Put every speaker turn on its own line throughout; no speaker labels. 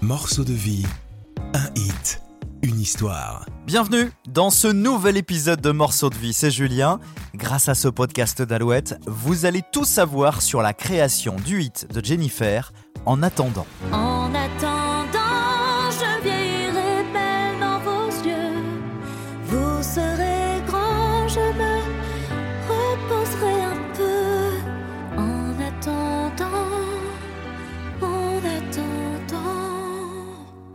Morceau de vie, un hit, une histoire.
Bienvenue dans ce nouvel épisode de Morceaux de vie, c'est Julien. Grâce à ce podcast d'Alouette, vous allez tout savoir sur la création du hit de Jennifer en attendant.
En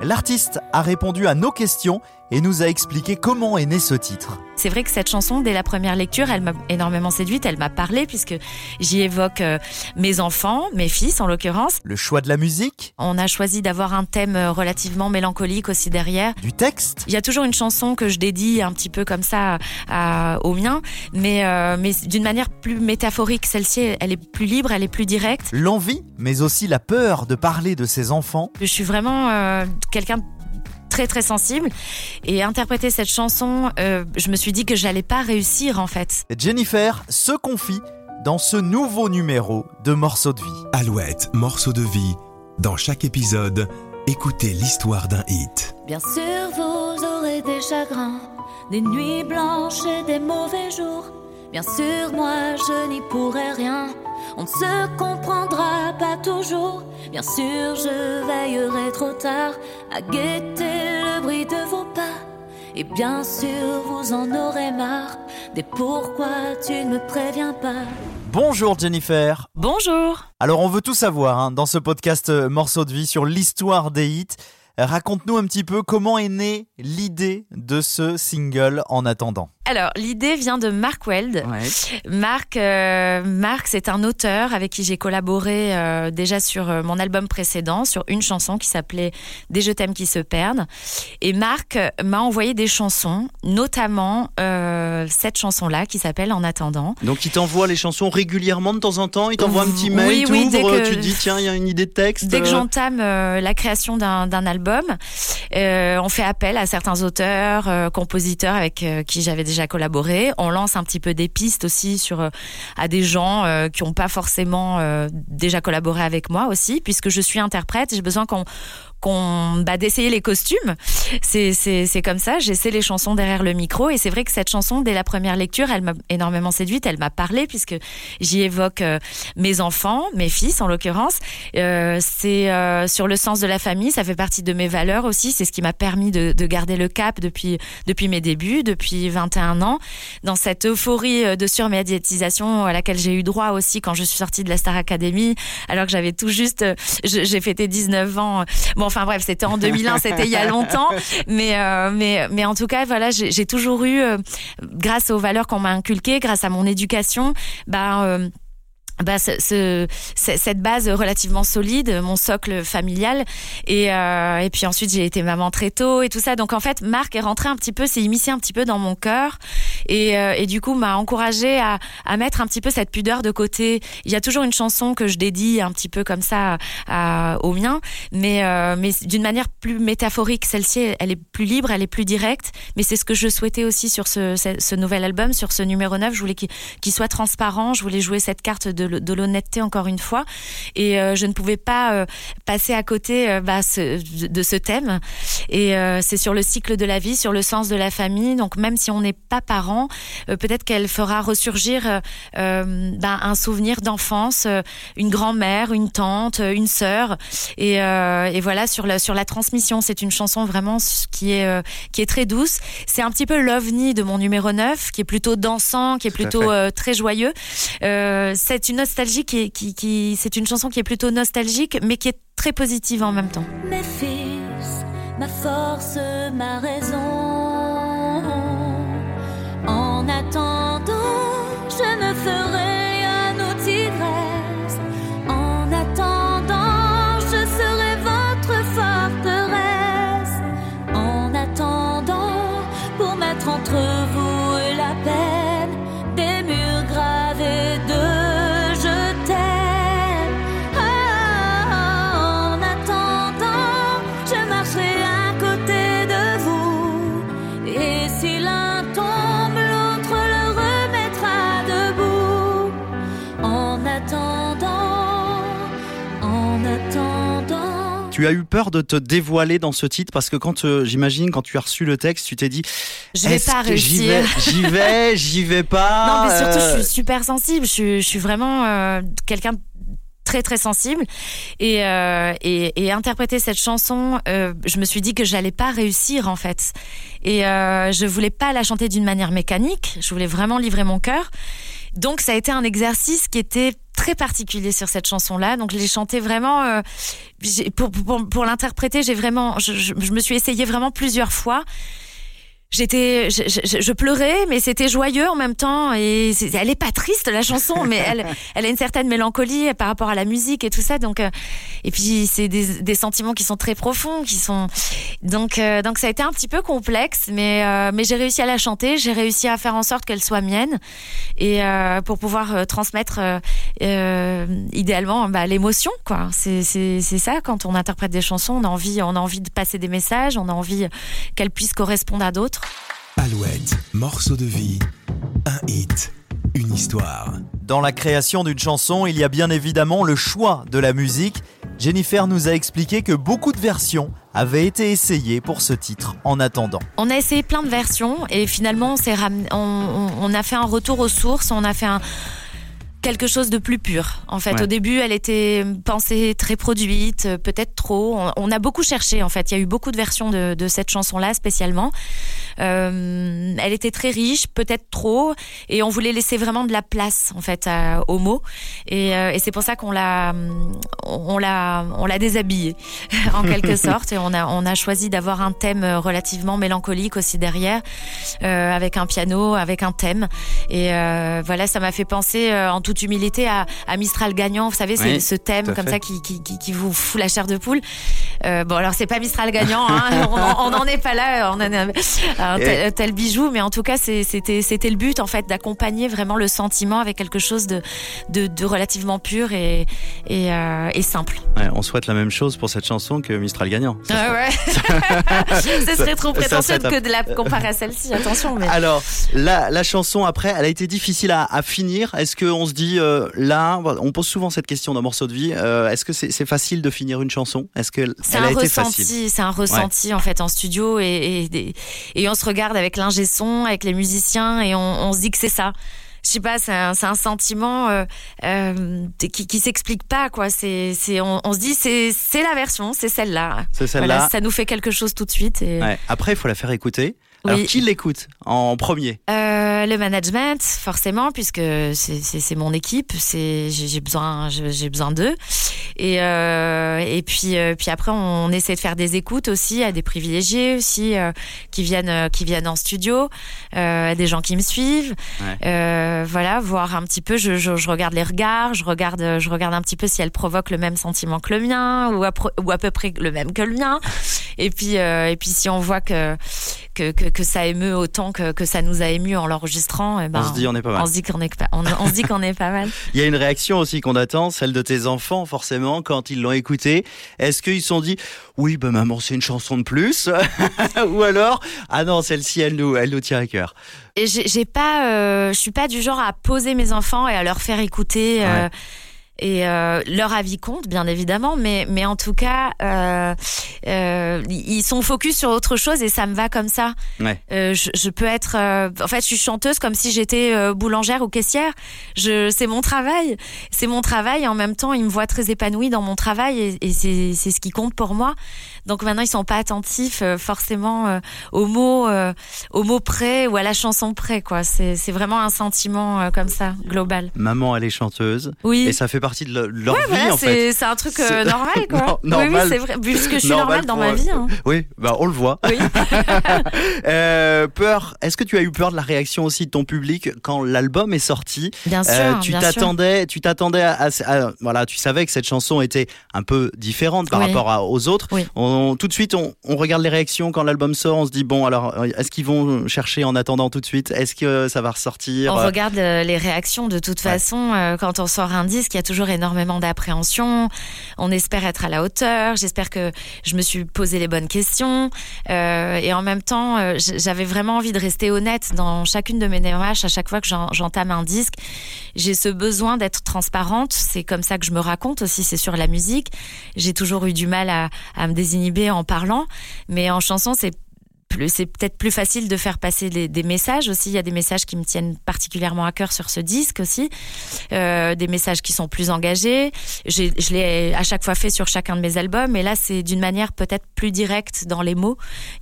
L'artiste a répondu à nos questions et nous a expliqué comment est né ce titre.
C'est vrai que cette chanson, dès la première lecture, elle m'a énormément séduite, elle m'a parlé puisque j'y évoque euh, mes enfants, mes fils en l'occurrence.
Le choix de la musique,
On a choisi d'avoir un thème euh, relativement mélancolique aussi derrière.
du texte,
Il y a toujours une chanson que je dédie un petit peu comme ça à, au mien, mais, euh, mais d'une manière plus métaphorique. Celle-ci, elle est plus libre, elle est plus directe.
l'envie, mais aussi la peur de parler de ses enfants.
Je suis vraiment euh, quelqu'un de très très sensible et interpréter cette chanson, euh, je me suis dit que j'allais pas réussir en fait.
Jennifer se confie dans ce nouveau numéro de Morceaux de vie.
Alouette, morceau de vie. Dans chaque épisode, écoutez l'histoire d'un hit.
Bien sûr, vous aurez des chagrins, des nuits blanches et des mauvais jours. Bien sûr, moi, je n'y pourrai rien. On ne se comprendra pas toujours. Bien sûr, je veillerai trop tard à guetter le bruit de vos pas. Et bien sûr, vous en aurez marre des pourquoi tu ne me préviens pas.
Bonjour Jennifer.
Bonjour
Alors on veut tout savoir hein, dans ce podcast euh, Morceaux de vie sur l'histoire des hits. Raconte-nous un petit peu comment est née l'idée de ce single en attendant.
Alors, l'idée vient de Mark Weld. Marc, euh, Marc, c'est un auteur avec qui j'ai collaboré euh, déjà sur euh, mon album précédent, sur une chanson qui s'appelait Des je t'aime qui se perdent. Et Marc euh, m'a envoyé des chansons, notamment euh, cette chanson-là qui s'appelle En attendant.
Donc il t'envoie les chansons régulièrement de temps en temps, il t'envoie un petit mail,
Oui, oui, dès que-
tu dis tiens il y a une idée de texte.
Dès que
euh,
j'entame euh, la création d'un d'un album, euh, on fait appel à certains auteurs, euh, compositeurs avec euh, qui j'avais déjà collaboré. On lance un petit peu des pistes aussi sur euh, à des gens euh, qui n'ont pas forcément euh, déjà collaboré avec moi aussi, puisque je suis interprète. J'ai besoin qu'on bah, d'essayer les costumes. C'est comme ça. J'essaie les chansons derrière le micro et c'est vrai que cette chanson dès la première lecture, elle m'a énormément séduite. Elle m'a parlé puisque j'y évoque euh, mes enfants, mes fils en l'occurrence. Euh, c'est euh, sur le sens de la famille. Ça fait partie de mes valeurs aussi. C'est ce qui m'a permis de, de garder le cap depuis depuis mes débuts, depuis 21 ans, dans cette euphorie de surmédiatisation à laquelle j'ai eu droit aussi quand je suis sortie de la Star Academy, alors que j'avais tout juste, j'ai fêté 19 ans. Enfin bref, c'était en 2001, c'était il y a longtemps, mais euh, mais mais en tout cas, voilà, j'ai toujours eu, euh, grâce aux valeurs qu'on m'a inculquées, grâce à mon éducation, bah bah, ce, ce- ce- cette base relativement solide, mon socle familial, et, euh, et puis ensuite j'ai été maman très tôt et tout ça. Donc en fait, Marc est rentré un petit peu, s'est immiscé un petit peu dans mon cœur, et, euh, et du coup m'a encouragé à, à mettre un petit peu cette pudeur de côté. Il y a toujours une chanson que je dédie un petit peu comme ça à, au mien, mais euh, mais d'une manière plus métaphorique. Celle-ci, elle est plus libre, elle est plus directe, mais c'est ce que je souhaitais aussi sur ce, ce, nouvel album, sur ce numéro 9. Je voulais qu'il soit transparent, je voulais jouer cette carte de, de l'honnêteté encore une fois, et euh, je ne pouvais pas euh, passer à côté euh, bah, ce- de ce thème. Et c'est sur le cycle de la vie, sur le sens de la famille. Donc même si on n'est pas parent, peut-être qu'elle fera ressurgir bah, un souvenir d'enfance, une grand-mère, une tante, une sœur. Et, et voilà sur la sur la transmission, c'est une chanson vraiment qui est qui est très douce. C'est un petit peu l'ovni de mon numéro 9, qui est plutôt dansant, qui est plutôt très joyeux. C'est une nostalgie qui, qui, c'est une chanson qui est plutôt nostalgique, mais qui est très positive en même temps.
Mes force, ma raison.
Tu as eu peur de te dévoiler dans ce titre parce que quand euh, j'imagine quand tu as reçu le texte, tu t'es dit
Je vais pas
que j'y
réussir.
vais, j'y vais, j'y vais pas.
Non, mais surtout,
euh,
je suis super sensible. Je suis, je suis vraiment euh, quelqu'un très très sensible et, euh, et, et interpréter cette chanson euh, je me suis dit que j'allais pas réussir en fait et euh, je voulais pas la chanter d'une manière mécanique je voulais vraiment livrer mon cœur donc ça a été un exercice qui était très particulier sur cette chanson là donc je l'ai chantée vraiment euh, pour, l'interpréter j'ai vraiment je me suis essayée vraiment plusieurs fois J'étais, je, je- je pleurais, mais c'était joyeux en même temps. Et elle est pas triste la chanson, mais elle, elle a une certaine mélancolie par rapport à la musique et tout ça. Donc, euh, et puis c'est des, des sentiments qui sont très profonds, qui sont donc euh, donc ça a été un petit peu complexe, mais euh, mais j'ai réussi à la chanter, j'ai réussi à faire en sorte qu'elle soit mienne et pour pouvoir transmettre idéalement bah, l'émotion quoi. C'est c'est c'est ça quand on interprète des chansons, on a envie on a envie de passer des messages, on a envie qu'elles puissent correspondre à d'autres.
Alouette, morceau de vie, un hit, une histoire.
Dans la création d'une chanson, il y a bien évidemment le choix de la musique. Jennifer nous a expliqué que beaucoup de versions avaient été essayées pour ce titre en attendant.
On a essayé plein de versions et finalement on, s'est ramené- on, on- on a fait un retour aux sources, on a fait un quelque chose de plus pur. En fait,
Ouais.
au début, elle était pensée très produite, euh, peut-être trop. On, on a beaucoup cherché. En fait, il y a eu beaucoup de versions de, de cette chanson-là spécialement. Euh, elle était très riche, peut-être trop, et on voulait laisser vraiment de la place en fait à- aux mots. Et, euh, et c'est pour ça qu'on l'a, on l'a, on l'a déshabillée en quelque sorte. Et on a, on a choisi d'avoir un thème relativement mélancolique aussi derrière, euh, avec un piano, avec un thème. Et voilà, ça m'a fait penser en toute humilité à, à Mistral gagnant. Vous savez, c'est
Oui,
ce thème comme
fait.
ça qui, qui, qui, qui vous fout la chair de poule. Euh, bon, alors c'est pas Mistral gagnant, hein, on en- on n'en est pas là, on en a un tel, tel bijou, mais en tout cas, c'était c'était le but en fait d'accompagner vraiment le sentiment avec quelque chose de, de, de relativement pur et, et, euh, et simple.
ouais, on souhaite la même chose pour cette chanson que Mistral gagnant. Ça
Ah ouais. Ce serait trop prétentieux que de la comparer à celle-ci, attention. Mais...
Alors, la, la chanson après, elle a été difficile à, à finir. Est-ce qu'on se dit euh, là, on pose souvent cette question dans Morceau de vie. euh, Est-ce que c'est facile de finir une chanson? Est-ce que
C'est
elle
un
a été facile?
ressenti, c'est un ressenti en fait en studio et, et, et on se regarde avec l'ingé son, avec les musiciens et on, on se dit que c'est ça. Je sais pas, c'est un, sentiment euh, qui, qui s'explique pas quoi. C'est, on, on se dit c'est, la version, c'est celle-là.
C'est celle-là.
Voilà, ça nous fait quelque chose tout de suite. Et,
Ouais. Après, il faut la faire écouter. Alors,
Oui.
qui l'écoute en premier?
Euh, le management, forcément, puisque c'est mon équipe, c'est j'ai besoin j'ai besoin d'eux. Et euh, et puis euh, puis après on essaie de faire des écoutes aussi à des privilégiés aussi euh, qui viennent euh, qui viennent en studio, euh, à des gens qui me suivent.
Ouais.
Euh, voilà, voir un petit peu. Je, je, je regarde les regards, je regarde je regarde un petit peu si elle provoque le même sentiment que le mien ou à, pro- ou à peu près le même que le mien. Et puis euh, et puis si on voit que que, que, que ça émeut autant que, que ça nous a ému en l'enregistrant, eh ben,
On se dit, on est pas mal.
on se dit qu'on est pas, on, on se dit qu'on est pas mal.
Il y a une réaction aussi qu'on attend, celle de tes enfants, forcément, quand ils l'ont écouté. Est-ce qu'ils se sont dit, oui, ben maman, c'est une chanson de plus Ou alors, ah non, celle-ci, elle nous, elle nous tient à cœur.
Et j'ai pas, euh, je suis pas du genre à poser mes enfants et à leur faire écouter. euh. Et euh, leur avis compte, bien évidemment, mais, mais en tout cas, euh, euh, ils sont focus sur autre chose et ça me va comme ça.
Ouais.
Euh, je, je peux être, euh, en fait, je suis chanteuse comme si j'étais euh, boulangère ou caissière. Je, c'est mon travail, c'est mon travail. Et en même temps, ils me voient très épanouie dans mon travail et, et c'est, c'est ce qui compte pour moi. Donc maintenant, ils sont pas attentifs euh, forcément euh, aux mots, euh, aux mots près ou à la chanson près, quoi. C'est, c'est vraiment un sentiment comme ça, global.
Maman, elle est chanteuse.
Oui.
Et ça fait partie de le- leur
Ouais,
vie,
voilà,
en fait.
c'est, c'est un truc
C'est-
normal, quoi.
Non-
oui,
normal.
oui, c'est vrai. Puisque je suis
Normal
normale dans
pour,
ma vie. Hein.
Oui, bah, on le voit.
Oui.
Euh, peur. Est-ce que tu as eu peur de la réaction aussi de ton public quand l'album est sorti?
Bien sûr.
Euh, tu
bien sûr.
t'attendais, tu t'attendais à, à- à- voilà, tu savais que cette chanson était un peu différente par
Oui.
rapport à- aux autres.
Oui.
On, tout de suite, on, on regarde les réactions quand l'album sort. On se dit bon, alors est-ce qu'ils vont chercher en attendant tout de suite? Est-ce que ça va ressortir?
On regarde euh, les réactions de toute
Ouais.
façon. euh, quand on sort un disque, il y a toujours énormément d'appréhension. On espère être à la hauteur. J'espère que je me suis posé les bonnes questions. Euh, et en même temps, euh, j'avais vraiment envie de rester honnête dans chacune de mes démarches. À chaque fois que j'entame un disque, j'ai ce besoin d'être transparente. C'est comme ça que je me raconte aussi. C'est sur la musique. J'ai toujours eu du mal à, à me en parlant, mais en chanson, c'est c'est peut-être plus facile de faire passer des messages aussi. Il y a des messages qui me tiennent particulièrement à cœur sur ce disque aussi, euh, des messages qui sont plus engagés. Je l'ai à chaque fois fait sur chacun de mes albums, et là c'est d'une manière peut-être plus directe dans les mots.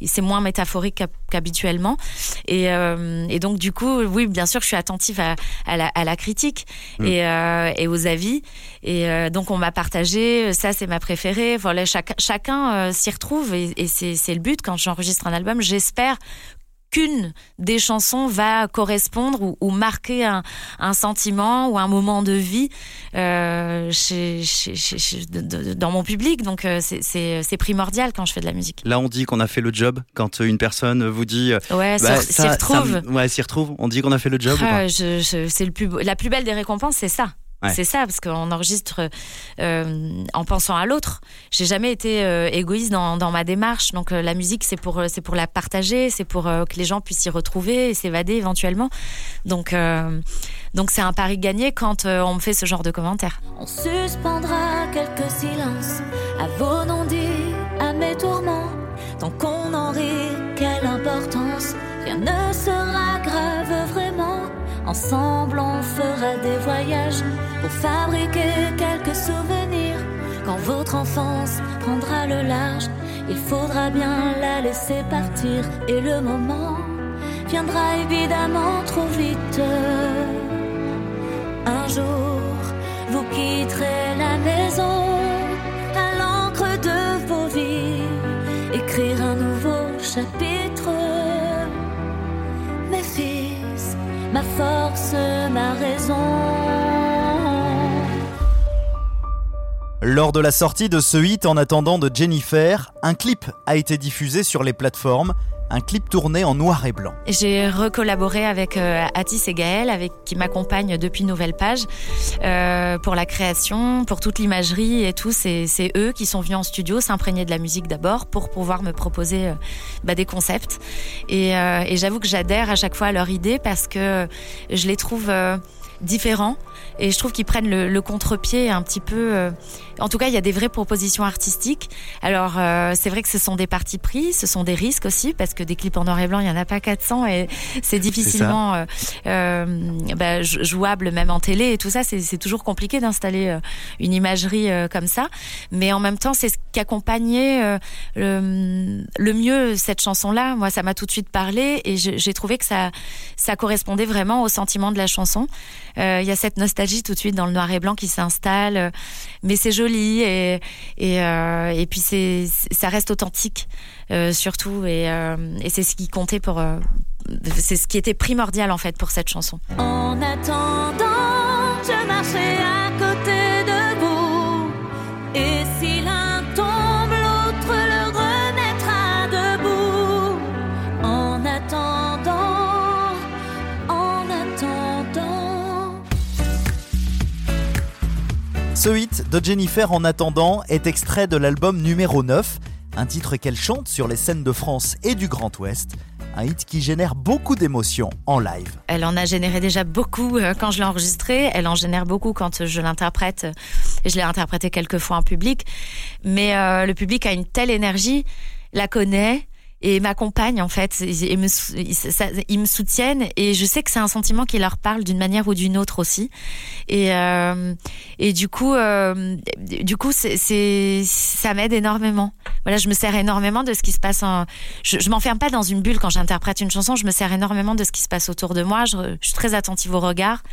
C'est moins métaphorique qu'habituellement, et, euh, et, donc du coup, oui, bien sûr, je suis attentive à, à, la, à la, critique mm. et, euh, et, aux avis, et donc on m'a partagé. Ça, c'est ma préférée. Voilà, chaque, chacun s'y retrouve, et, et c'est le but quand j'enregistre un album j'espère qu'une des chansons va correspondre ou, marquer un, sentiment ou un moment de vie euh, dans mon public. Donc euh, c'est primordial quand je fais de la musique.
Là, on dit qu'on a fait le job. Quand une personne vous dit,
euh, ouais, bah, s'y retrouve.
ouais, s'y retrouve. On dit qu'on a fait le job.
Ah, c'est le plus, la plus belle des récompenses, c'est ça. C'est ça, parce qu'on enregistre euh, en pensant à l'autre. J'ai jamais été euh, égoïste dans, dans, ma démarche. Donc euh, la musique, c'est pour, c'est pour la partager, c'est pour que les gens puissent s'y retrouver et s'évader éventuellement. Donc, donc c'est un pari gagné quand on me fait ce genre de commentaires.
On suspendra quelques silences à vos non-dits, à mes tourments. Tant qu'on en rit, quelle importance, rien ne sera. Ensemble, on fera des voyages pour fabriquer quelques souvenirs. Quand votre enfance prendra le large, il faudra bien la laisser partir. Et le moment viendra évidemment trop vite. Un jour, vous quitterez la maison à l'encre de vos vies, écrire un nouveau chapitre. Force, ma raison.
Lors de la sortie de ce hit en attendant de Jennifer, un clip a été diffusé sur les plateformes un clip tourné en noir et blanc.
J'ai recollaboré avec euh, Atis et Gaël, avec, qui m'accompagnent depuis Nouvelle Page, euh, pour la création, pour toute l'imagerie et tout. C'est, eux qui sont venus en studio s'imprégner de la musique d'abord pour pouvoir me proposer euh, bah, des concepts. Et, et j'avoue que j'adhère à chaque fois à leur idée parce que je les trouve différents et je trouve qu'ils prennent le, contre-pied un petit peu. Euh, en tout cas, il y a des vraies propositions artistiques. Alors, euh, c'est vrai que ce sont des partis pris, ce sont des risques aussi, parce que des clips en noir et blanc, il y en a pas 400 et c'est difficilement euh, euh, bah, jouable même en télé et tout ça. C'est toujours compliqué d'installer une imagerie comme ça. Mais en même temps, c'est ce qui accompagnait le, le mieux cette chanson-là. Moi, ça m'a tout de suite parlé et j'ai trouvé que ça, ça correspondait vraiment au sentiment de la chanson. Il y a cette nostalgie tout de suite dans le noir et blanc qui s'installe, mais c'est joli et et, euh, et puis c'est ça reste authentique euh, surtout et, euh, et c'est ce qui comptait pour c'est ce qui était primordial en fait pour cette chanson.
Ce hit de Jennifer en attendant est extrait de l'album numéro 9, un titre qu'elle chante sur les scènes de France et du Grand Ouest. Un hit qui génère beaucoup d'émotions en live.
Elle en a généré déjà beaucoup euh, quand je l'ai enregistré. Elle en génère beaucoup quand je l'interprète. Et je l'ai interprété quelques fois en public. Mais euh, le public a une telle énergie, la connaît, et m'accompagnent en fait, et me, ils me soutiennent et je sais que c'est un sentiment qui leur parle d'une manière ou d'une autre aussi. Et euh, et du coup, euh, du coup, c'est ça m'aide énormément. Voilà, je me sers énormément de ce qui se passe. Je, je m'enferme pas dans une bulle quand j'interprète une chanson. Je me sers énormément de ce qui se passe autour de moi. Je, je suis très attentive au regard.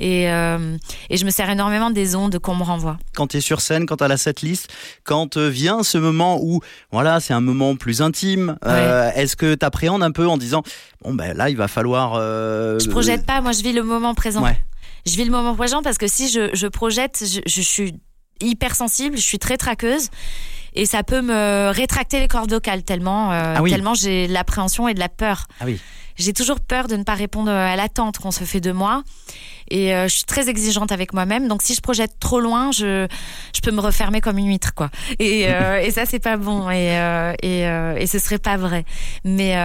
Et, euh, et je me sers énormément des ondes qu'on me renvoie.
Quand tu es sur scène, quand tu as la setlist, quand euh, vient ce moment où voilà, c'est un moment plus intime, euh, est-ce que tu appréhendes un peu en disant bon ben là il va falloir euh...
Je projette pas, moi je vis le moment présent. Ouais. Je vis le moment présent parce que si je, je projette, je, je suis hypersensible, je suis très traqueuse et ça peut me rétracter les cordes vocales tellement, euh, ah oui. tellement j'ai l'appréhension et de la peur.
Ah oui
j'ai toujours peur de ne pas répondre à l'attente qu'on se fait de moi. Et euh, je suis très exigeante avec moi-même. Donc si je projette trop loin, je, je peux me refermer comme une huître, quoi. Et, euh, et ça, c'est pas bon. Et, euh, et, et ce serait pas vrai. Mais,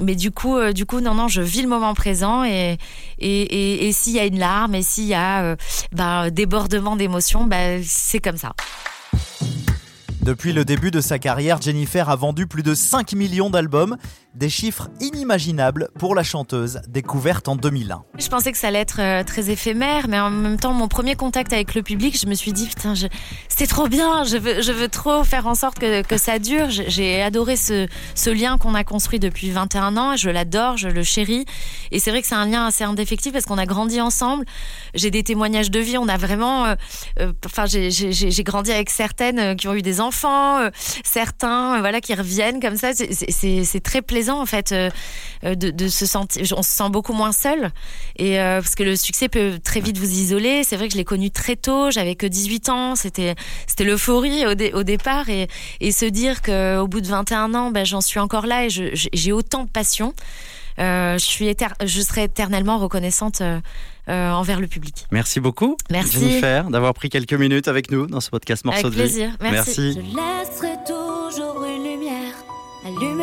mais du coup, du coup, non, non, je vis le moment présent. Et, et, et, s'il y a une larme, et s'il y a bah, débordement d'émotions, bah, c'est comme ça.
Depuis le début de sa carrière, Jennifer a vendu plus de 5 millions d'albums, des chiffres inimaginables pour la chanteuse, découverte en 2001.
Je pensais que ça allait être euh, très éphémère, mais en même temps, mon premier contact avec le public, je me suis dit, putain, je... c'est trop bien, je veux, je veux trop faire en sorte que, que ça dure. J'ai adoré ce, ce lien qu'on a construit depuis 21 ans, je l'adore, je le chéris. Et c'est vrai que c'est un lien assez indéfectible parce qu'on a grandi ensemble. J'ai des témoignages de vie, on a vraiment... Euh, euh, enfin, j'ai grandi avec certaines qui ont eu des enfants certains, voilà, qui reviennent comme ça. C'est très plaisant en fait euh, de, se sentir. On se sent beaucoup moins seul et parce que le succès peut très vite vous isoler. C'est vrai que je l'ai connu très tôt. J'avais que 18 ans. C'était c'était l'euphorie au, au, départ et, et se dire qu'au bout de 21 ans, ben, j'en suis encore là et j'ai autant de passion. je suis je serai éternellement reconnaissante euh, envers le public.
Merci beaucoup,
Merci.
Jennifer, d'avoir pris quelques minutes avec nous dans ce podcast Morceau
avec
de
plaisir.
Merci.
Je laisserai toujours une lumière, couloir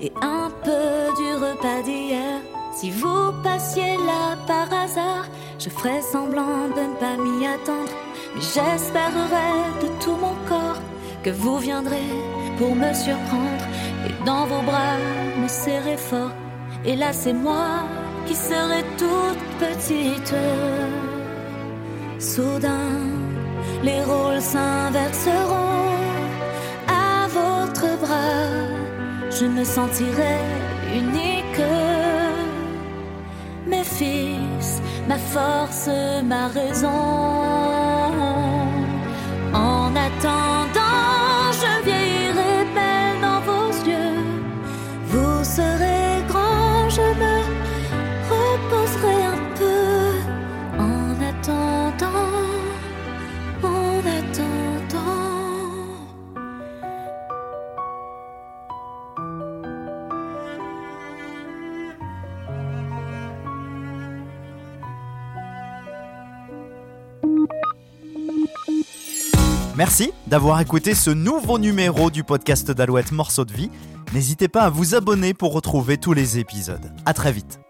et un peu du repas d'hier. Si vous passiez là par hasard, je ferai semblant de ne pas m'y attendre. Mais j'espérerai de tout mon corps que vous viendrez pour me surprendre et dans vos bras me serrer fort. Et là, c'est moi qui serait toute petite. Soudain, les rôles s'inverseront. Je me sentirai unique. Mes fils, ma force, ma raison. En attendant,
Merci d'avoir écouté ce nouveau numéro du podcast d'Alouette Morceau de vie. N'hésitez pas à vous abonner pour retrouver tous les épisodes. À très vite.